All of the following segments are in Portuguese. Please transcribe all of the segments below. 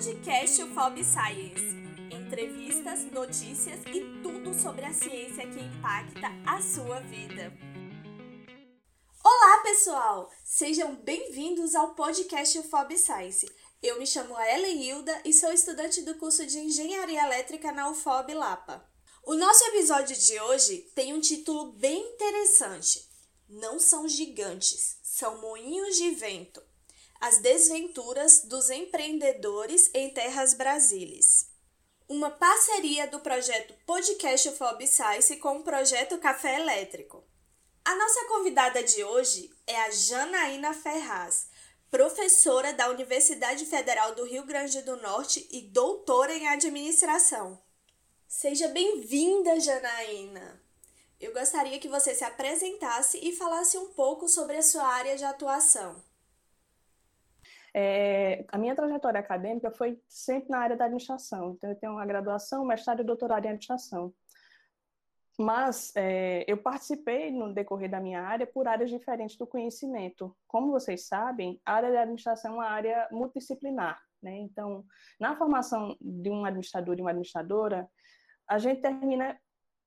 podcast UFOB Science. Entrevistas, notícias e tudo sobre a ciência que impacta a sua vida. Olá, pessoal! Sejam bem-vindos ao podcast UFOB Science. Eu me chamo Ellen Hilda e sou estudante do curso de Engenharia Elétrica na UFOB Lapa. O nosso episódio de hoje tem um título bem interessante. Não são gigantes, são moinhos de vento. As desventuras dos empreendedores em terras brasileiras. Uma parceria do projeto Podcast Fob Science com o projeto Café Elétrico. A nossa convidada de hoje é a Janaína Ferraz, professora da Universidade Federal do Rio Grande do Norte e doutora em administração. Seja bem-vinda, Janaína! Eu gostaria que você se apresentasse e falasse um pouco sobre a sua área de atuação. É, a minha trajetória acadêmica foi sempre na área da administração. Então, eu tenho uma graduação, mestrado e doutorado em administração. Mas é, eu participei no decorrer da minha área por áreas diferentes do conhecimento. Como vocês sabem, a área da administração é uma área multidisciplinar. Né? Então, na formação de um administrador e uma administradora, a gente termina,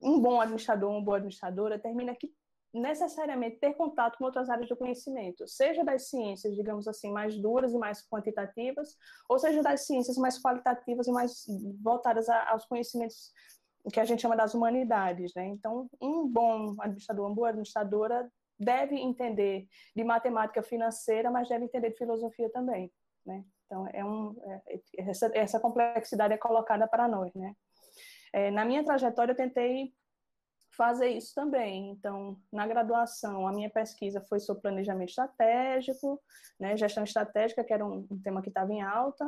um bom administrador, uma boa administradora, termina que necessariamente ter contato com outras áreas do conhecimento, seja das ciências, digamos assim, mais duras e mais quantitativas, ou seja das ciências mais qualitativas e mais voltadas a, aos conhecimentos que a gente chama das humanidades, né? Então, um bom administrador, uma boa administradora deve entender de matemática financeira, mas deve entender de filosofia também, né? Então, é um, é, essa, essa complexidade é colocada para nós, né? É, na minha trajetória, eu tentei fazer isso também. Então, na graduação, a minha pesquisa foi sobre planejamento estratégico, né, gestão estratégica, que era um, um tema que estava em alta.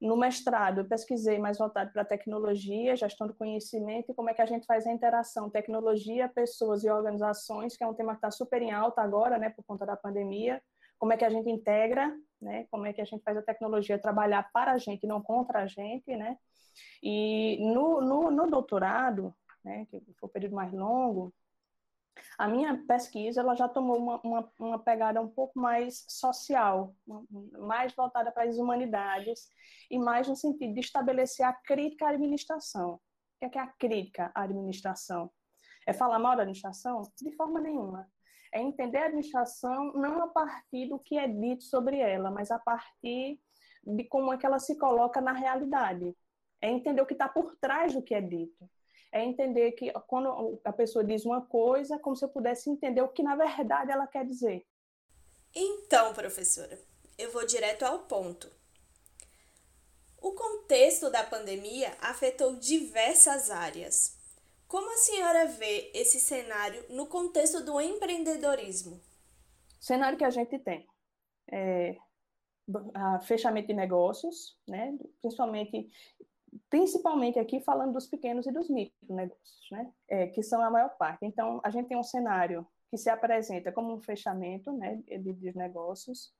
No mestrado, eu pesquisei mais voltado para tecnologia, gestão do conhecimento e como é que a gente faz a interação tecnologia, pessoas e organizações, que é um tema que está super em alta agora, né, por conta da pandemia. Como é que a gente integra, né, como é que a gente faz a tecnologia trabalhar para a gente, não contra a gente, né. E no, no, no doutorado, né, que foi o período mais longo, a minha pesquisa ela já tomou uma, uma, uma pegada um pouco mais social, mais voltada para as humanidades e mais no sentido de estabelecer a crítica à administração. O que é, que é a crítica à administração? É falar mal da administração? De forma nenhuma. É entender a administração não a partir do que é dito sobre ela, mas a partir de como é que ela se coloca na realidade. É entender o que está por trás do que é dito é entender que quando a pessoa diz uma coisa, é como se eu pudesse entender o que na verdade ela quer dizer. Então, professora, eu vou direto ao ponto. O contexto da pandemia afetou diversas áreas. Como a senhora vê esse cenário no contexto do empreendedorismo? O cenário que a gente tem é fechamento de negócios, né? principalmente principalmente aqui falando dos pequenos e dos micronegócios, né, é, que são a maior parte. Então, a gente tem um cenário que se apresenta como um fechamento né, de, de negócios,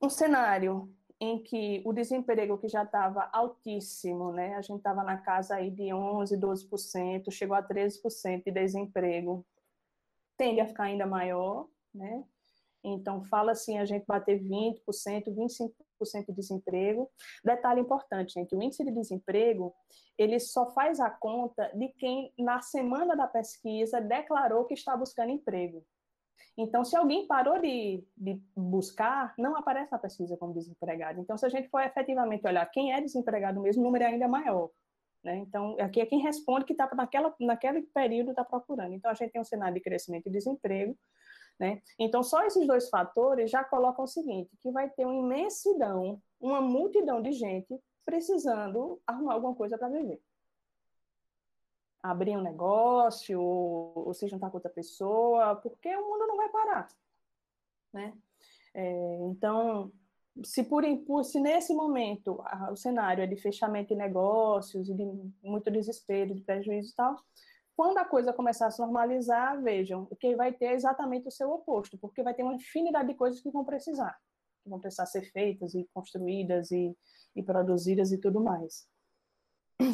um cenário em que o desemprego que já estava altíssimo, né, a gente estava na casa aí de 11, 12%, chegou a 13% de desemprego, tende a ficar ainda maior, né, então, fala assim, a gente bater 20%, 25% de desemprego. Detalhe importante, gente, o índice de desemprego, ele só faz a conta de quem, na semana da pesquisa, declarou que está buscando emprego. Então, se alguém parou de, de, buscar, não aparece na pesquisa como desempregado. Então, se a gente for efetivamente olhar quem é desempregado mesmo, o número é ainda maior. Né? Então, aqui é quem responde que está naquela, naquele período está procurando. Então, a gente tem um cenário de crescimento e desemprego, né? Então, só esses dois fatores já colocam o seguinte, que vai ter uma imensidão, uma multidão de gente precisando arrumar alguma coisa para viver. Abrir um negócio, ou, se juntar com outra pessoa, porque o mundo não vai parar. Né? É, então, se por se nesse momento o cenário é de fechamento de negócios, de muito desespero, de prejuízo e tal, quando a coisa começar a se normalizar, vejam, o que vai ter é exatamente o seu oposto, porque vai ter uma infinidade de coisas que vão precisar, que vão precisar ser feitas e construídas e, e produzidas e tudo mais.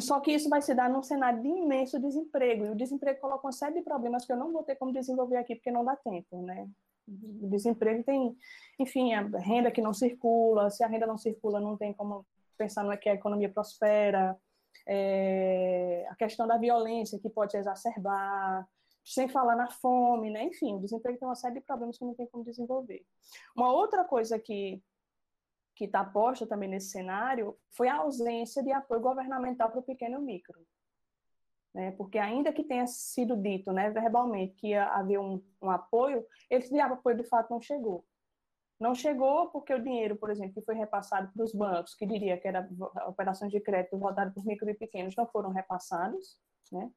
Só que isso vai se dar num cenário de imenso desemprego, e o desemprego coloca uma série de problemas que eu não vou ter como desenvolver aqui porque não dá tempo, né? O desemprego tem, enfim, a renda que não circula, se a renda não circula, não tem como pensar no que a economia prospera, é, a questão da violência que pode exacerbar, sem falar na fome, né? Enfim, o desemprego tem uma série de problemas que não tem como desenvolver. Uma outra coisa que que está posta também nesse cenário foi a ausência de apoio governamental para o pequeno e micro. Né? Porque ainda que tenha sido dito né, verbalmente que ia haver um, um apoio, esse apoio de fato não chegou. Não chegou porque o dinheiro, por exemplo, que foi repassado para os bancos, que diria que era operações de crédito voltadas para os micro e pequenos, não foram repassados. Né?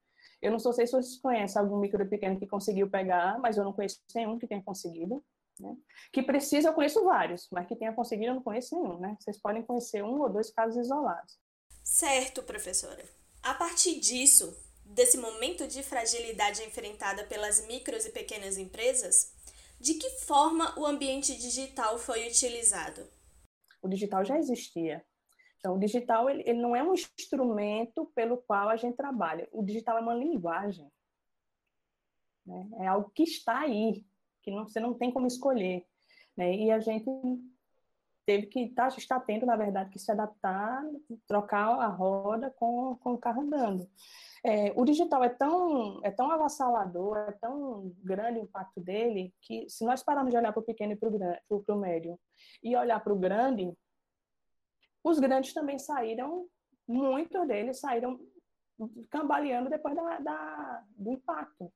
Eu não sei se vocês conhecem algum micro e pequeno que conseguiu pegar, mas eu não conheço nenhum que tenha conseguido. Né? Que precisa, eu conheço vários, mas que tenha conseguido, eu não conheço nenhum. Né? Vocês podem conhecer um ou dois casos isolados. Certo, professora. A partir disso, desse momento de fragilidade enfrentada pelas micros e pequenas empresas, de que forma o ambiente digital foi utilizado? O digital já existia. Então, o digital ele, ele não é um instrumento pelo qual a gente trabalha. O digital é uma linguagem. Né? É algo que está aí, que não, você não tem como escolher. Né? E a gente teve que tá, está tendo, na verdade, que se adaptar, trocar a roda com, com o carro andando. É, o digital é tão, é tão avassalador, é tão grande o impacto dele, que se nós pararmos de olhar para o pequeno e para o médio e olhar para o grande, os grandes também saíram, muitos deles saíram cambaleando depois da, da, do impacto.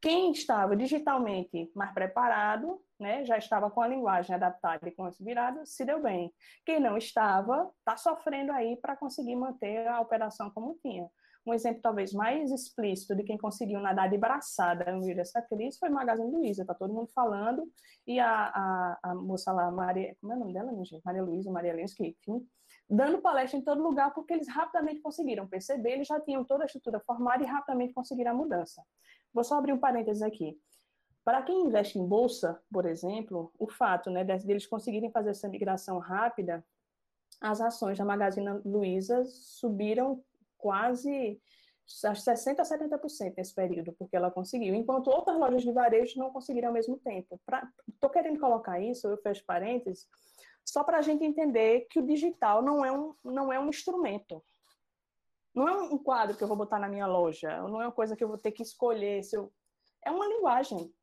Quem estava digitalmente mais preparado, né, já estava com a linguagem adaptada e com as viradas, se deu bem. Quem não estava, está sofrendo aí para conseguir manter a operação como tinha. Um exemplo talvez mais explícito de quem conseguiu nadar de braçada no meio dessa crise foi Magazine Luiza, tá todo mundo falando, e a, a, a moça lá, Maria, como é o nome dela, minha gente? Maria Luísa, Maria Lensky, enfim, dando palestra em todo lugar porque eles rapidamente conseguiram perceber, eles já tinham toda a estrutura formada e rapidamente conseguiram a mudança. Vou só abrir um parênteses aqui. Para quem investe em bolsa, por exemplo, o fato né, deles conseguirem fazer essa migração rápida, as ações da Magazine Luiza subiram quase 60% a 70% nesse período, porque ela conseguiu, enquanto outras lojas de varejo não conseguiram ao mesmo tempo. Estou querendo colocar isso, eu fecho parênteses, só para a gente entender que o digital não é, um, não é um instrumento. Não é um quadro que eu vou botar na minha loja, não é uma coisa que eu vou ter que escolher. Se eu... É uma linguagem.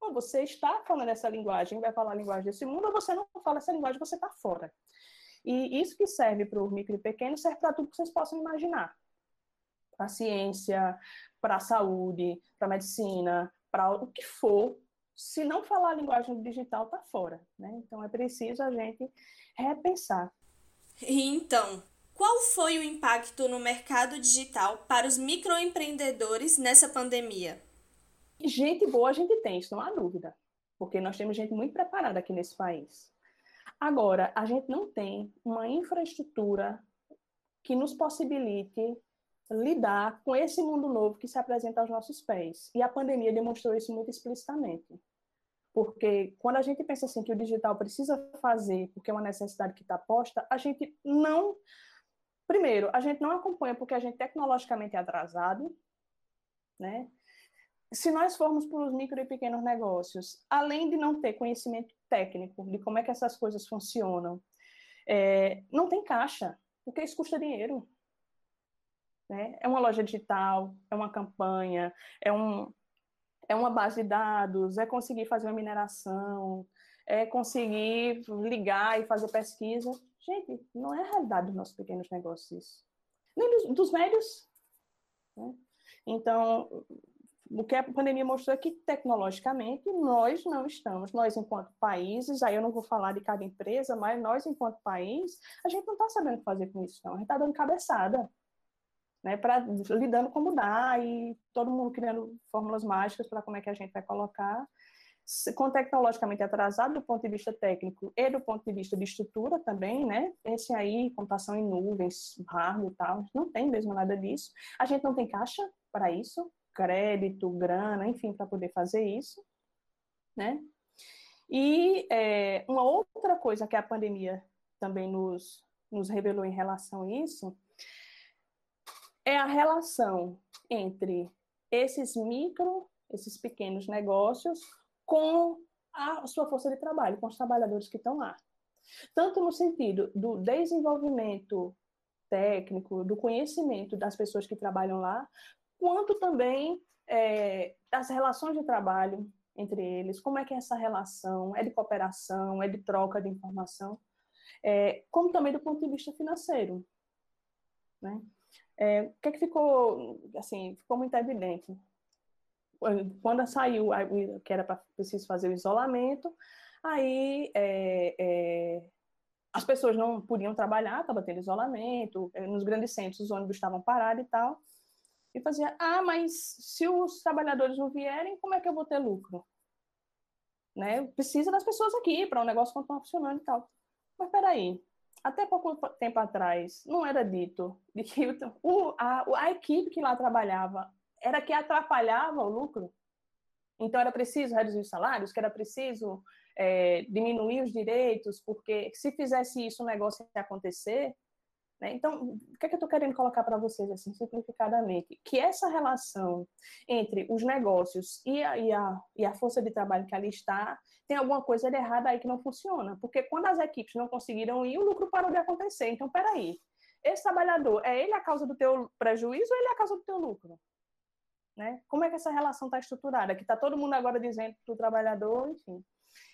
Ou você está falando essa linguagem, vai falar a linguagem desse mundo, ou você não fala essa linguagem, você está fora. E isso que serve para o micro e pequeno serve para tudo que vocês possam imaginar para a ciência, para a saúde, para a medicina, para o que for, se não falar a linguagem digital, está fora. Né? Então é preciso a gente repensar. Então, qual foi o impacto no mercado digital para os microempreendedores nessa pandemia? Gente boa a gente tem, isso não há dúvida, porque nós temos gente muito preparada aqui nesse país. Agora, a gente não tem uma infraestrutura que nos possibilite lidar com esse mundo novo que se apresenta aos nossos pés. E a pandemia demonstrou isso muito explicitamente. Porque quando a gente pensa assim que o digital precisa fazer, porque é uma necessidade que está posta, a gente não. Primeiro, a gente não acompanha porque a gente tecnologicamente é atrasado, né? Se nós formos para os micro e pequenos negócios, além de não ter conhecimento técnico de como é que essas coisas funcionam, é, não tem caixa, porque isso custa dinheiro. Né? É uma loja digital, é uma campanha, é, um, é uma base de dados, é conseguir fazer uma mineração, é conseguir ligar e fazer pesquisa. Gente, não é a realidade dos nossos pequenos negócios isso. Nem dos, dos médios. Né? Então, o que a pandemia mostrou é que, tecnologicamente, nós não estamos, nós enquanto países, aí eu não vou falar de cada empresa, mas nós enquanto país, a gente não está sabendo fazer com isso, não. A gente está dando cabeçada né, para lidando como dá e todo mundo criando fórmulas mágicas para como é que a gente vai colocar, com tecnologicamente atrasado do ponto de vista técnico e do ponto de vista de estrutura também, né? Esse aí, computação em nuvens, hardware e tal, não tem mesmo nada disso. A gente não tem caixa para isso, crédito, grana, enfim, para poder fazer isso, né? E é, uma outra coisa que a pandemia também nos, nos revelou em relação a isso é a relação entre esses micro, esses pequenos negócios com a sua força de trabalho, com os trabalhadores que estão lá. tanto no sentido do desenvolvimento técnico, do conhecimento das pessoas que trabalham lá, quanto também é, das relações de trabalho entre eles, como é que é essa relação, é de cooperação, é de troca de informação, é, como também do ponto de vista financeiro. Né? É, o que é que ficou, assim, ficou muito evidente? Quando saiu, que era para preciso fazer o isolamento, aí é, é, as pessoas não podiam trabalhar, estava tendo isolamento, é, nos grandes centros os ônibus estavam parados e tal, e fazia, ah, mas se os trabalhadores não vierem, como é que eu vou ter lucro? Né? Precisa das pessoas aqui para o negócio continuar funcionando e tal. Mas peraí, até pouco tempo atrás, não era dito de que o, a, a equipe que lá trabalhava era que atrapalhava o lucro? Então era preciso reduzir os salários, que era preciso é, diminuir os direitos, porque se fizesse isso o negócio ia acontecer. Né? Então, o que, é que eu estou querendo colocar para vocês, assim, simplificadamente? Que essa relação entre os negócios e a, e, a, e a força de trabalho que ali está, tem alguma coisa de errada aí que não funciona. Porque quando as equipes não conseguiram ir, o lucro parou de acontecer. Então, peraí, esse trabalhador, é ele a causa do teu prejuízo ou ele é a causa do teu lucro? Né? Como é que essa relação está estruturada? Que está todo mundo agora dizendo para o trabalhador, enfim,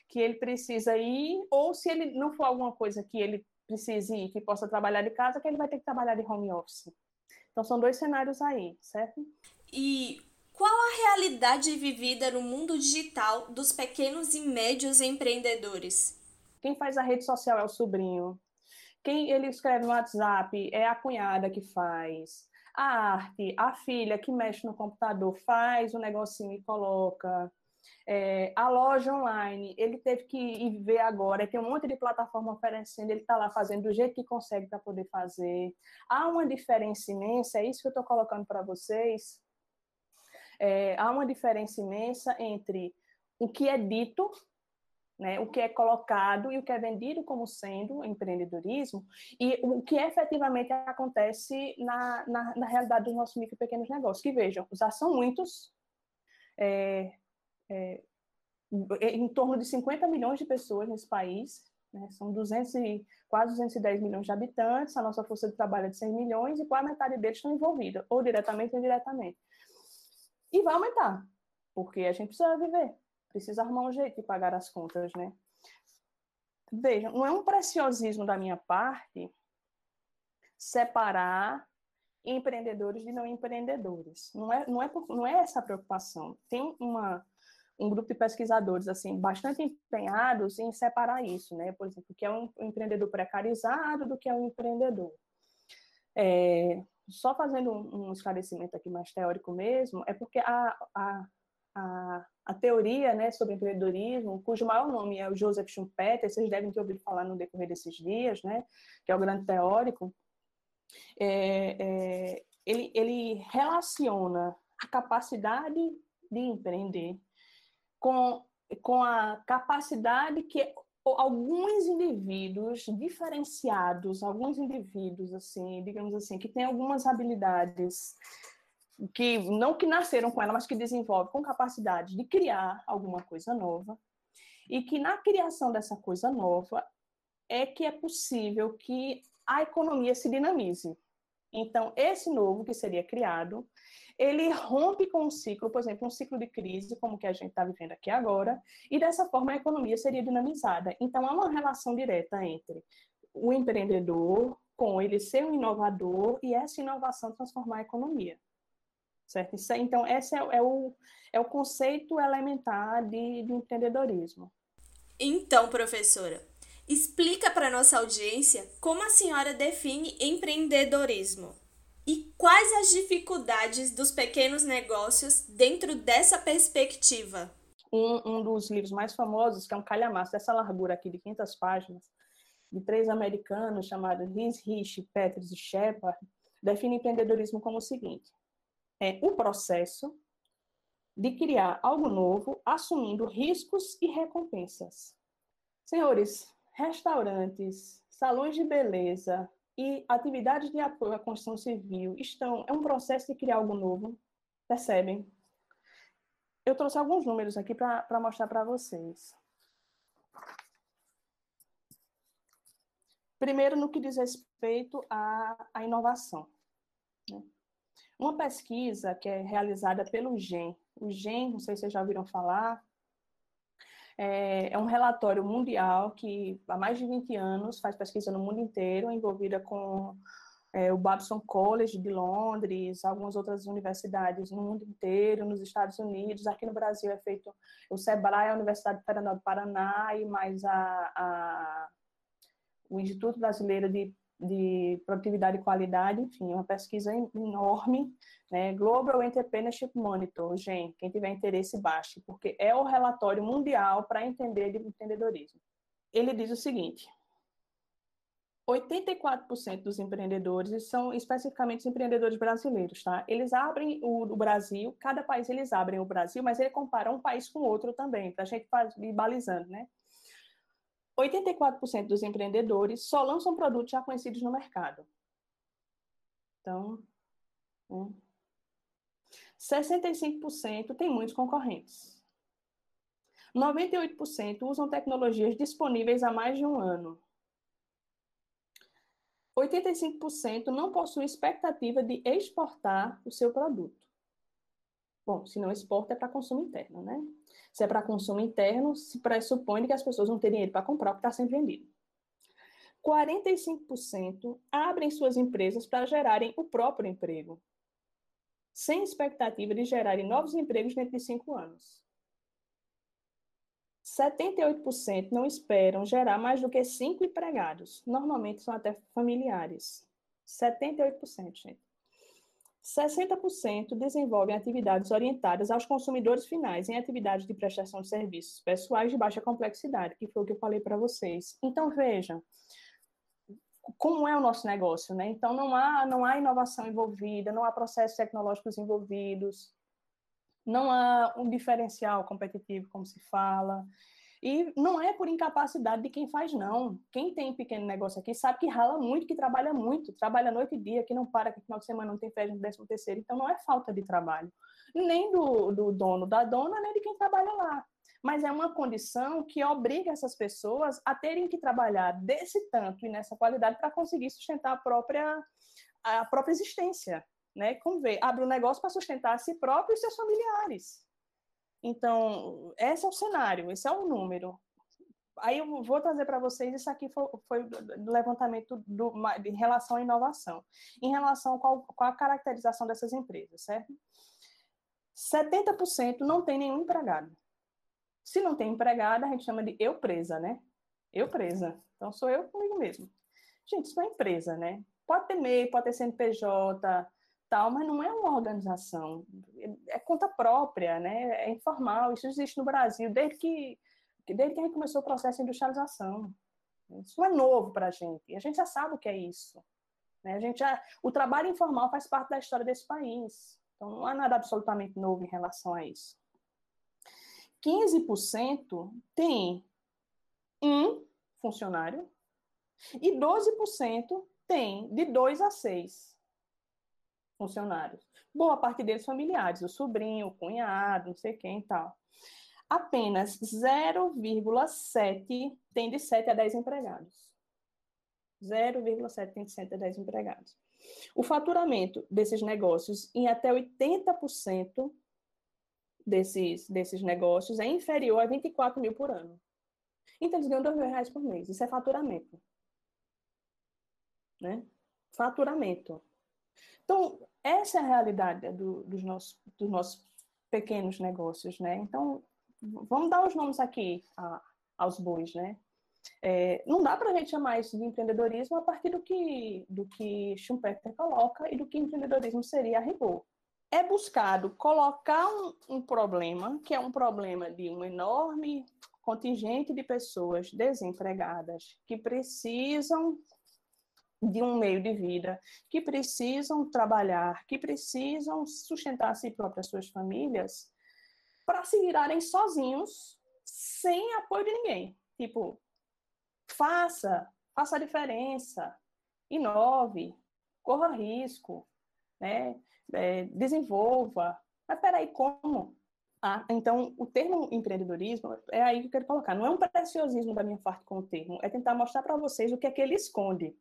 que ele precisa ir, ou se ele não for alguma coisa que ele precise ir, que possa trabalhar de casa, que ele vai ter que trabalhar de home office. Então são dois cenários aí, certo? E qual a realidade vivida no mundo digital dos pequenos e médios empreendedores? Quem faz a rede social é o sobrinho. Quem ele escreve no WhatsApp é a cunhada que faz. A arte, a filha que mexe no computador, faz o negocinho e coloca. É, a loja online, ele teve que ir ver agora, tem um monte de plataforma oferecendo, ele está lá fazendo do jeito que consegue para poder fazer. Há uma diferença imensa, é isso que eu estou colocando para vocês. É, há uma diferença imensa entre o que é dito, né, o que é colocado e o que é vendido como sendo empreendedorismo, e o que efetivamente acontece na, na, na realidade dos nossos micro e pequenos negócios. Que vejam, já são muitos, é, é, em torno de 50 milhões de pessoas nesse país, né? são 200 e, quase 210 milhões de habitantes, a nossa força de trabalho é de 100 milhões e quase metade deles estão envolvidos, ou diretamente ou indiretamente. E vai aumentar, porque a gente precisa viver, precisa arrumar um jeito de pagar as contas, né? Vejam, não é um preciosismo da minha parte separar empreendedores de não empreendedores. Não é, não é, não é essa a preocupação. Tem uma, um grupo de pesquisadores assim bastante empenhados em separar isso, né? Por exemplo, o que é um empreendedor precarizado do que é um empreendedor. É, só fazendo um, esclarecimento aqui mais teórico mesmo, é porque a, a, a, a, teoria né, sobre empreendedorismo, cujo maior nome é o Joseph Schumpeter, vocês devem ter ouvido falar no decorrer desses dias, né, que é o grande teórico, é, é, ele, ele relaciona a capacidade de empreender com, com a capacidade que alguns indivíduos diferenciados, alguns indivíduos assim, digamos assim, que têm algumas habilidades que não que nasceram com ela, mas que desenvolvem com capacidade de criar alguma coisa nova, e que na criação dessa coisa nova é que é possível que a economia se dinamize. Então, esse novo que seria criado, ele rompe com um ciclo, por exemplo, um ciclo de crise, como que a gente está vivendo aqui agora, e dessa forma a economia seria dinamizada. Então, há uma relação direta entre o empreendedor com ele ser um inovador e essa inovação transformar a economia. Certo? Isso, então, esse é, é, o, é o conceito elementar de, de empreendedorismo. Então, professora, explica para nossa audiência como a senhora define empreendedorismo. E quais as dificuldades dos pequenos negócios dentro dessa perspectiva? Um, um dos livros mais famosos, que é um calhamaço dessa largura aqui de 500 páginas, de três americanos chamados Liz Rich, Peters e Shepard, define empreendedorismo como o seguinte: é o processo de criar algo novo, assumindo riscos e recompensas. Senhores, restaurantes, salões de beleza, e atividades de apoio à construção civil estão é um processo de criar algo novo, percebem? Eu trouxe alguns números aqui para mostrar para vocês. Primeiro, no que diz respeito à, à inovação. Né? Uma pesquisa que é realizada pelo GEM, o GEM, não sei se vocês já ouviram falar, é, é um relatório mundial que há mais de 20 anos faz pesquisa no mundo inteiro, envolvida com é, o Babson College de Londres, algumas outras universidades no mundo inteiro, nos Estados Unidos, aqui no Brasil é feito o SEBRAE, a Universidade Federal do Paraná e mais a, a, o Instituto Brasileiro de, de Produtividade e Qualidade, enfim, uma pesquisa enorme, né? Global Entrepreneurship Monitor, GEM, quem tiver interesse baixe, porque é o relatório mundial para entender de empreendedorismo. Ele diz o seguinte, 84% dos empreendedores são especificamente os empreendedores brasileiros, tá? Eles abrem o, o, Brasil, cada país eles abrem o Brasil, mas ele compara um país com outro também, para a gente ir balizando, né? 84% dos empreendedores só lançam produtos já conhecidos no mercado. Então, né? 65% tem muitos concorrentes. 98% usam tecnologias disponíveis há mais de um ano. 85% não possuem expectativa de exportar o seu produto. Bom, se não exporta é para consumo interno, né? Se é para consumo interno, se pressupõe que as pessoas não têm dinheiro para comprar o que está sendo vendido. 45% abrem suas empresas para gerarem o próprio emprego, sem expectativa de gerarem novos empregos dentro de cinco anos. 78% não esperam gerar mais do que cinco empregados. Normalmente são até familiares. 78%, gente. 60% desenvolvem atividades orientadas aos consumidores finais em atividades de prestação de serviços pessoais de baixa complexidade, que foi o que eu falei para vocês. Então, vejam como é o nosso negócio, né? Então, não há, não há inovação envolvida, não há processos tecnológicos envolvidos, não há um diferencial competitivo, como se fala. E não é por incapacidade de quem faz, não. Quem tem pequeno negócio aqui sabe que rala muito, que trabalha muito, trabalha noite e dia, que não para, que final de semana não tem férias no décimo terceiro. Então, não é falta de trabalho. Nem do, do dono, da dona, nem de quem trabalha lá. Mas é uma condição que obriga essas pessoas a terem que trabalhar desse tanto e nessa qualidade para conseguir sustentar a própria, a própria existência né? Como vê, abre um negócio para sustentar a si próprio e seus familiares. Então, esse é o cenário, esse é o número. Aí eu vou trazer para vocês, isso aqui foi, foi do levantamento do, em relação à inovação, em relação com a, com a caracterização dessas empresas, certo? 70% não tem nenhum empregado. Se não tem empregada, a gente chama de eu presa, né? Eu presa. Então, sou eu comigo mesmo. Gente, isso é empresa, né? Pode ter MEI, pode ter CNPJ, tal, mas não é uma organização, é conta própria, né? é informal, isso existe no Brasil desde que, desde que a gente começou o processo de industrialização. Isso não é novo para a gente, a gente já sabe o que é isso. Né? A gente já, o trabalho informal faz parte da história desse país, então não há nada absolutamente novo em relação a isso. 15% tem um funcionário e 12% tem de dois a seis funcionários. Boa parte deles familiares, o sobrinho, o cunhado, não sei quem e tal. Apenas 0,7 tem de 7 a 10 empregados. 0,7 tem de 7 a 10 empregados. O faturamento desses negócios em até 80% desses, desses negócios é inferior a 24 mil por ano. Então, eles ganham 2 mil reais por mês. Isso é faturamento. Né? Faturamento. Então, essa é a realidade do, dos, nossos, dos nossos pequenos negócios, né? Então, vamos dar os nomes aqui a, aos bois, né? É, não dá para a gente chamar isso de empreendedorismo a partir do que, do que Schumpeter coloca e do que empreendedorismo seria a rigor. É buscado colocar um, um problema, que é um problema de um enorme contingente de pessoas desempregadas que precisam de um meio de vida, que precisam trabalhar, que precisam sustentar a si próprias suas famílias, para se virarem sozinhos, sem apoio de ninguém. Tipo, faça, faça a diferença, inove, corra risco, né? É, desenvolva. Mas peraí, como? Ah, então, o termo empreendedorismo é aí que eu quero colocar. Não é um preciosismo da minha parte com o termo, é tentar mostrar para vocês o que é que ele esconde.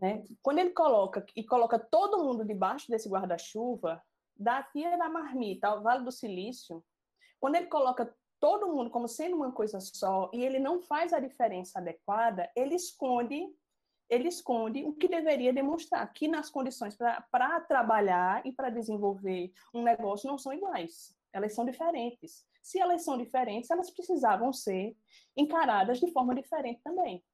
Né? Quando ele coloca e coloca todo mundo debaixo desse guarda-chuva, da tia da marmita ao Vale do Silício, quando ele coloca todo mundo como sendo uma coisa só e ele não faz a diferença adequada, ele esconde ele esconde o que deveria demonstrar, que nas condições para trabalhar e para desenvolver um negócio não são iguais, elas são diferentes. Se elas são diferentes, elas precisavam ser encaradas de forma diferente também.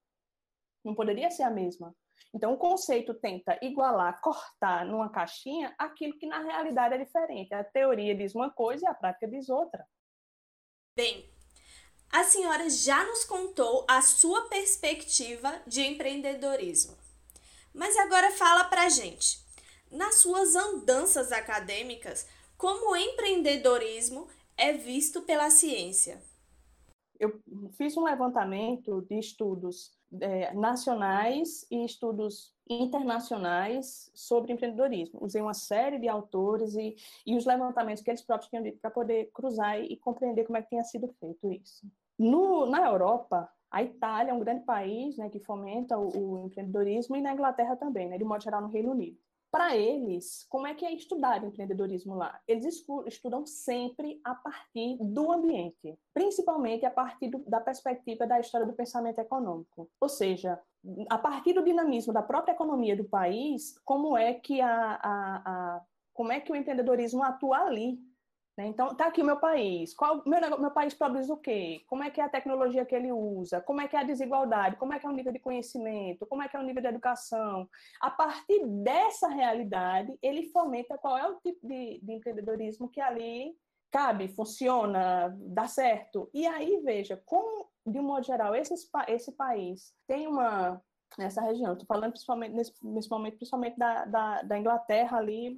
Não poderia ser a mesma. Então, o conceito tenta igualar, cortar numa caixinha aquilo que na realidade é diferente. A teoria diz uma coisa e a prática diz outra. Bem, a senhora já nos contou a sua perspectiva de empreendedorismo. Mas agora fala pra gente, nas suas andanças acadêmicas, como o empreendedorismo é visto pela ciência? Eu fiz um levantamento de estudos é, nacionais e estudos internacionais sobre empreendedorismo. Usei uma série de autores e, e os levantamentos que eles próprios tinham dito para poder cruzar e, compreender como é que tinha sido feito isso. No, na Europa, a Itália é um grande país né, que fomenta o, o empreendedorismo e na Inglaterra também, né, de modo geral no Reino Unido para eles, como é que é estudar empreendedorismo lá? Eles estudam sempre a partir do ambiente, principalmente a partir do, da perspectiva da história do pensamento econômico. Ou seja, a partir do dinamismo da própria economia do país, como é que a, a, a como é que o empreendedorismo atua ali? Então, tá aqui o meu país. Qual meu, meu país produz o quê? Como é que é a tecnologia que ele usa? Como é que é a desigualdade? Como é que é o nível de conhecimento? Como é que é o nível de educação? A partir dessa realidade, ele fomenta qual é o tipo de, de empreendedorismo que ali cabe, funciona, dá certo. E aí, veja, como, de um modo geral, esse, esse país tem uma nessa região. Estou falando principalmente nesse, nesse momento, principalmente da, da, da, Inglaterra ali,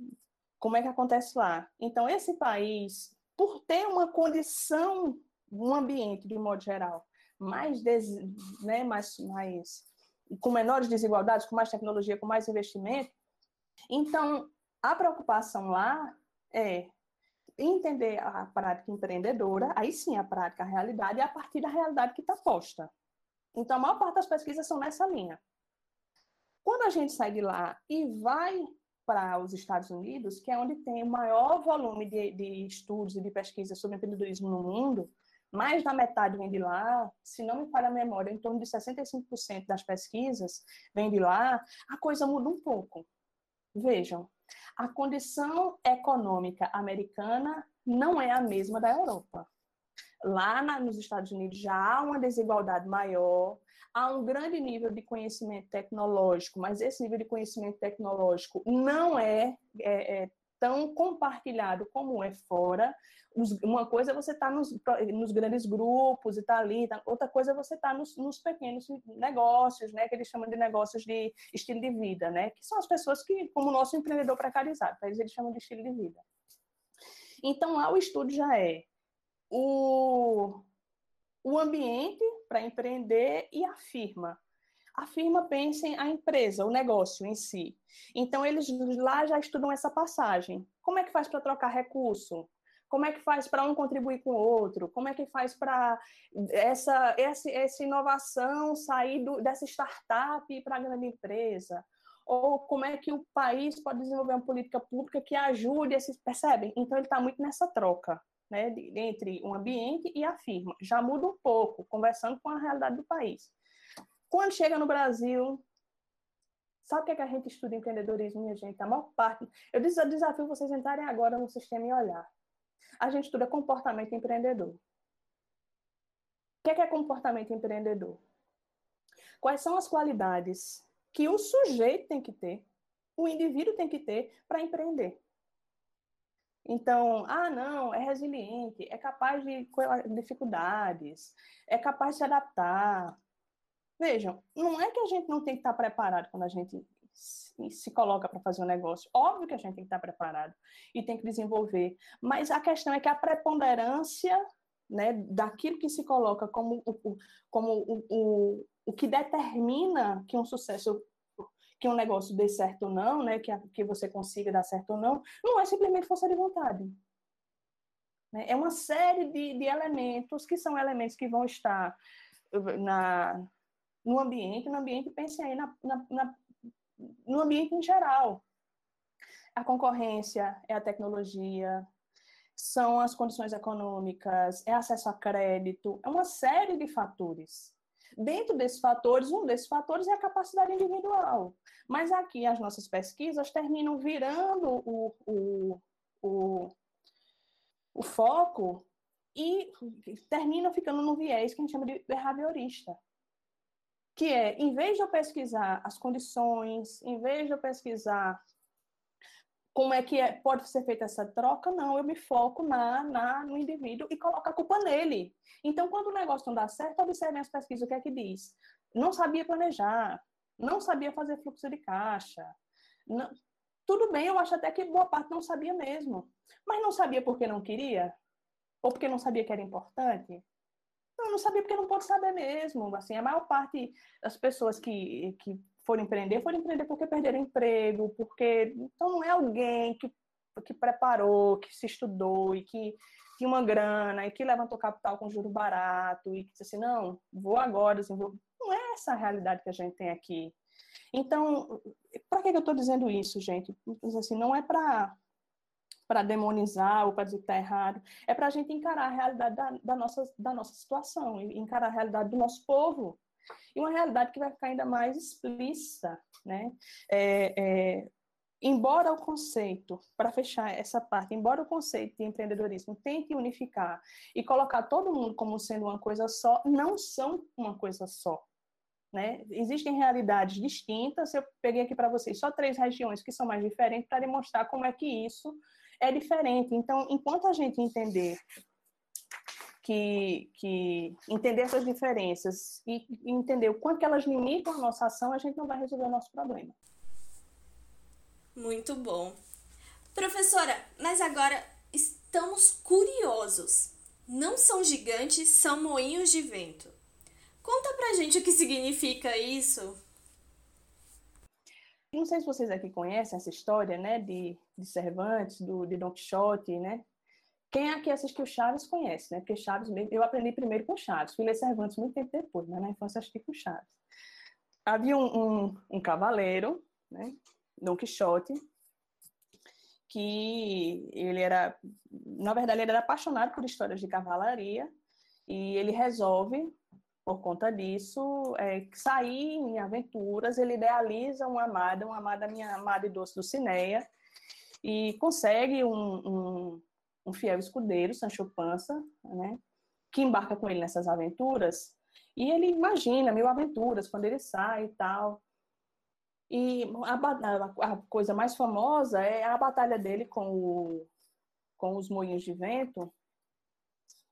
como é que acontece lá? Então, esse país, por ter uma condição, um ambiente, de modo geral, mais, des, né, mais, mais com menores desigualdades, com mais tecnologia, com mais investimento, então a preocupação lá é entender a prática empreendedora, aí sim a prática, a realidade, e a partir da realidade que está posta. Então, a maior parte das pesquisas são nessa linha. Quando a gente sai de lá e vai para os Estados Unidos, que é onde tem o maior volume de, de estudos e de pesquisas sobre empreendedorismo no mundo, mais da metade vem de lá, se não me falha a memória, em torno de 65% das pesquisas vem de lá, a coisa muda um pouco. Vejam, a condição econômica americana não é a mesma da Europa. Lá na, nos Estados Unidos já há uma desigualdade maior, há um grande nível de conhecimento tecnológico, mas esse nível de conhecimento tecnológico não é, é, é tão compartilhado como é fora. Uma coisa é você estar tá nos, nos, grandes grupos e tá ali, tá, outra coisa é você estar tá nos, nos, pequenos negócios, né, que eles chamam de negócios de estilo de vida, né, que são as pessoas que, como o nosso empreendedor precarizado, eles, eles chamam de estilo de vida. Então, lá o estudo já é o, o ambiente para empreender e a firma. A firma pensa em a empresa, o negócio em si. Então, eles lá já estudam essa passagem. Como é que faz para trocar recurso? Como é que faz para um contribuir com o outro? Como é que faz para essa, essa, essa inovação sair do, dessa startup para a grande empresa? Ou como é que o país pode desenvolver uma política pública que ajude esses. Percebem? Então, ele está muito nessa troca né, entre um ambiente e a firma. Já muda um pouco, conversando com a realidade do país. Quando chega no Brasil, sabe o que, é que a gente estuda empreendedorismo, minha gente? A maior parte. Eu desafio vocês entrarem agora no sistema e olhar. A gente estuda comportamento empreendedor. O que é, que é comportamento empreendedor? Quais são as qualidades que o sujeito tem que ter, o indivíduo tem que ter para empreender? Então, ah, não, é resiliente, é capaz de dificuldades, é capaz de se adaptar. Vejam, não é que a gente não tem que estar preparado quando a gente se coloca para fazer um negócio. Óbvio que a gente tem que estar preparado e tem que desenvolver, mas a questão é que a preponderância né, daquilo que se coloca como, como o, o, o que determina que um sucesso que um negócio dê certo ou não, né, que, a, que você consiga dar certo ou não, não é simplesmente força de vontade. Né? É uma série de, de elementos que são elementos que vão estar na, no ambiente, no ambiente, pense aí na, na, na, no ambiente em geral. A concorrência é a tecnologia, são as condições econômicas, é acesso a crédito, é uma série de fatores. Dentro desses fatores, um desses fatores é a capacidade individual. Mas aqui as nossas pesquisas terminam virando o, o, o, o foco e terminam ficando no viés que a gente chama de behaviorista. Que é, em vez de eu pesquisar as condições, em vez de eu pesquisar como é que é, pode ser feita essa troca? Não, eu me foco na, na, no indivíduo e coloco a culpa nele. Então, quando o negócio não dá certo, observem as pesquisas, o que é que diz? Não sabia planejar, não sabia fazer fluxo de caixa. Não, tudo bem, eu acho até que boa parte não sabia mesmo. Mas não sabia porque não queria? Ou porque não sabia que era importante? Não, não sabia porque não pode saber mesmo. Assim, a maior parte das pessoas que, que foram empreender, foram empreender porque perderam emprego, porque então não é alguém que, que preparou, que se estudou e que tinha uma grana e que levantou capital com juro barato e que disse assim, não, vou agora, assim, vou... não é essa a realidade que a gente tem aqui. Então, para que eu estou dizendo isso, gente? Assim, não é para para demonizar ou para dizer que está errado, é para a gente encarar a realidade da, da, nossa, da nossa situação, encarar a realidade do nosso povo, e uma realidade que vai ficar ainda mais explícita, né? É, é, embora o conceito, para fechar essa parte, embora o conceito de empreendedorismo tente unificar e colocar todo mundo como sendo uma coisa só, não são uma coisa só. Né? Existem realidades distintas. Eu peguei aqui para vocês só três regiões que são mais diferentes para demonstrar como é que isso é diferente. Então, enquanto a gente entender que, que entender essas diferenças e entender o quanto elas limitam a nossa ação, a gente não vai resolver o nosso problema. Muito bom. Professora, mas agora estamos curiosos. Não são gigantes, são moinhos de vento. Conta pra gente o que significa isso. Não sei se vocês aqui conhecem essa história, né, de, de Cervantes, do, de Don Quixote, né? Quem aqui assistiu Chaves conhece, né? Porque Chaves, eu aprendi primeiro com Chaves, fui ler Cervantes muito tempo depois, mas na infância assisti com Chaves. Havia um, um, um cavaleiro, né? Don Quixote, que ele era, na verdade, ele era apaixonado por histórias de cavalaria e ele resolve, por conta disso, é, sair em aventuras. Ele idealiza uma amada, uma amada minha amada e doce Dulcinea, e consegue um, um um fiel escudeiro, Sancho Panza, né, que embarca com ele nessas aventuras, e ele imagina mil aventuras quando ele sai e tal. E a, a, coisa mais famosa é a batalha dele com, o, com os moinhos de vento,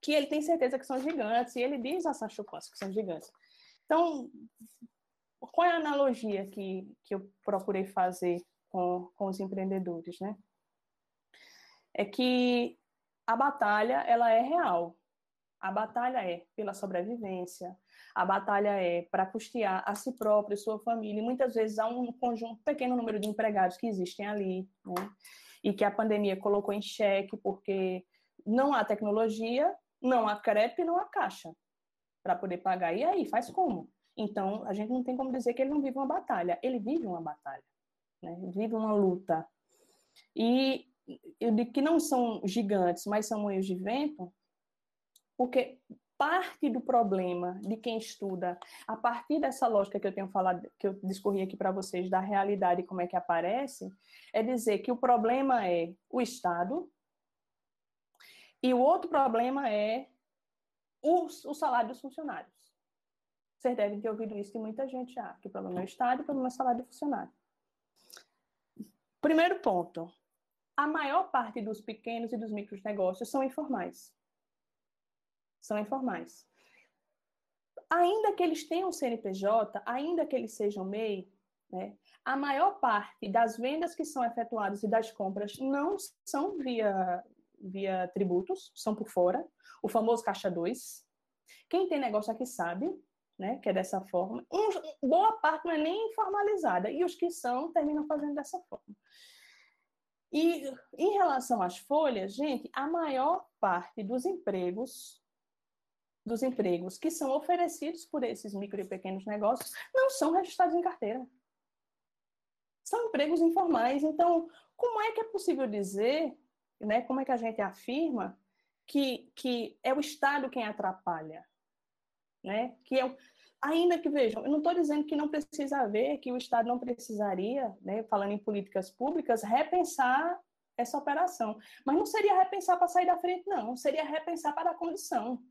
que ele tem certeza que são gigantes, e ele diz a Sancho Panza que são gigantes. Então, qual é a analogia que, que eu procurei fazer com, com os empreendedores, né? É que a batalha ela é real. A batalha é pela sobrevivência, a batalha é para custear a si próprio e sua família. E muitas vezes há um conjunto, pequeno número de empregados que existem ali, né? e que a pandemia colocou em xeque porque não há tecnologia, não há crédito e não há caixa para poder pagar. E aí, faz como? Então, a gente não tem como dizer que ele não vive uma batalha. Ele vive uma batalha, né? vive uma luta. E eu digo que não são gigantes, mas são moinhos de vento, porque parte do problema de quem estuda, a partir dessa lógica que eu tenho falado, que eu discorri aqui para vocês, da realidade como é que aparece, é dizer que o problema é o Estado e o outro problema é o, o salário dos funcionários. Vocês devem ter ouvido isso de muita gente já, que o problema é o Estado e o problema é o salário do funcionário. Primeiro ponto, a maior parte dos pequenos e dos micros negócios são informais. São informais. Ainda que eles tenham CNPJ, ainda que eles sejam MEI, né, a maior parte das vendas que são efetuadas e das compras não são via, via tributos, são por fora, o famoso caixa 2. Quem tem negócio aqui sabe, né, que é dessa forma. Um, boa parte não é nem informalizada, e os que são terminam fazendo dessa forma. E em relação às folhas, gente, a maior parte dos empregos dos empregos que são oferecidos por esses micro e pequenos negócios não são registrados em carteira. São empregos informais. Então, como é que é possível dizer, né, como é que a gente afirma que, que é o Estado quem atrapalha? Né? Que é ainda que vejam, eu não estou dizendo que não precisa haver, que o Estado não precisaria, né, falando em políticas públicas, repensar essa operação. Mas não seria repensar para sair da frente, não. Seria repensar para a condição.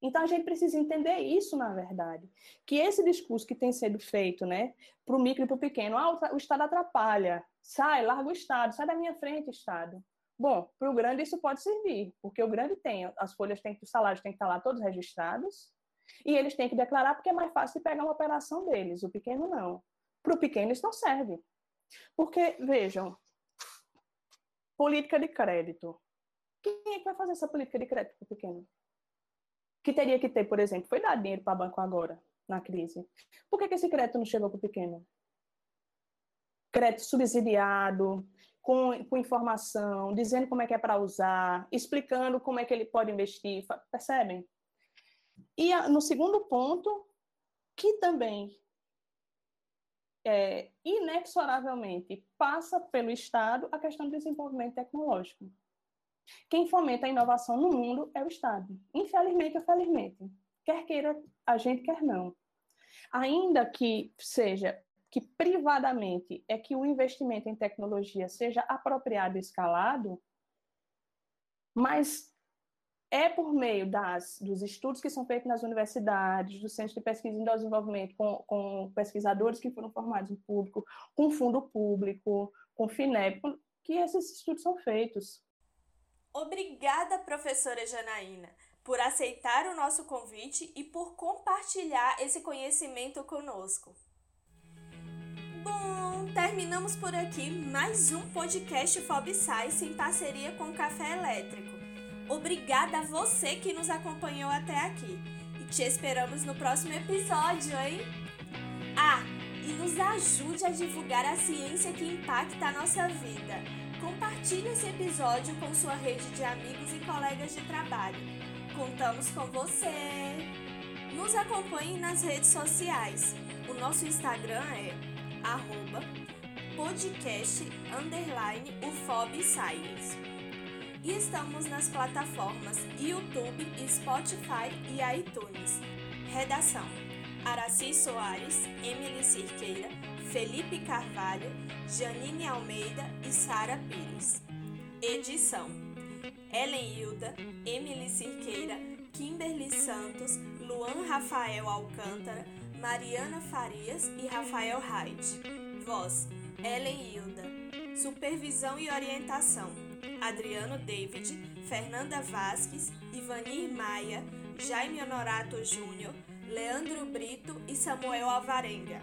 Então a gente precisa entender isso, na verdade, que esse discurso que tem sido feito, né, para o micro e para o pequeno, ah, o Estado atrapalha, sai, larga o Estado, sai da minha frente, Estado. Bom, para o grande isso pode servir, porque o grande tem, as folhas têm, os salários têm que estar lá todos registrados, e eles têm que declarar porque é mais fácil pegar uma operação deles, o pequeno não. Para o pequeno isso não serve. Porque, vejam, política de crédito. Quem é que vai fazer essa política de crédito para o pequeno? Que teria que ter, por exemplo, foi dar dinheiro para banco agora, na crise. Por que, que esse crédito não chegou para o pequeno? Crédito subsidiado, com, com, informação, dizendo como é que é para usar, explicando como é que ele pode investir, percebem? E no segundo ponto, que também é, inexoravelmente passa pelo Estado a questão do desenvolvimento tecnológico. Quem fomenta a inovação no mundo é o Estado. Infelizmente ou felizmente. Quer queira a gente, quer não. Ainda que seja que privadamente é que o investimento em tecnologia seja apropriado e escalado, mas é por meio das, dos estudos que são feitos nas universidades, do Centro de Pesquisa e Desenvolvimento, com, com pesquisadores que foram formados em público, com fundo público, com FINEP, que esses estudos são feitos. Obrigada, professora Janaína, por aceitar o nosso convite e por compartilhar esse conhecimento conosco. Bom, terminamos por aqui mais um podcast Fob em parceria com o Café Elétrico. Obrigada a você que nos acompanhou até aqui. E te esperamos no próximo episódio, hein? Ah, e nos ajude a divulgar a ciência que impacta a nossa vida. Compartilhe esse episódio com sua rede de amigos e colegas de trabalho. Contamos com você! Nos acompanhe nas redes sociais. O nosso Instagram é arroba podcast underline UFOB Science e estamos nas plataformas YouTube, Spotify e iTunes. Redação: Araci Soares, Emily Cirqueira, Felipe Carvalho, Janine Almeida e Sara Pires. Edição: Ellen Hilda, Emily Cirqueira, Kimberly Santos, Luan Rafael Alcântara, Mariana Farias e Rafael Hyde. Voz: Ellen Hilda. Supervisão e orientação: Adriano David, Fernanda Vasques, Ivanir Maia, Jaime Honorato Júnior, Leandro Brito e Samuel Alvarenga.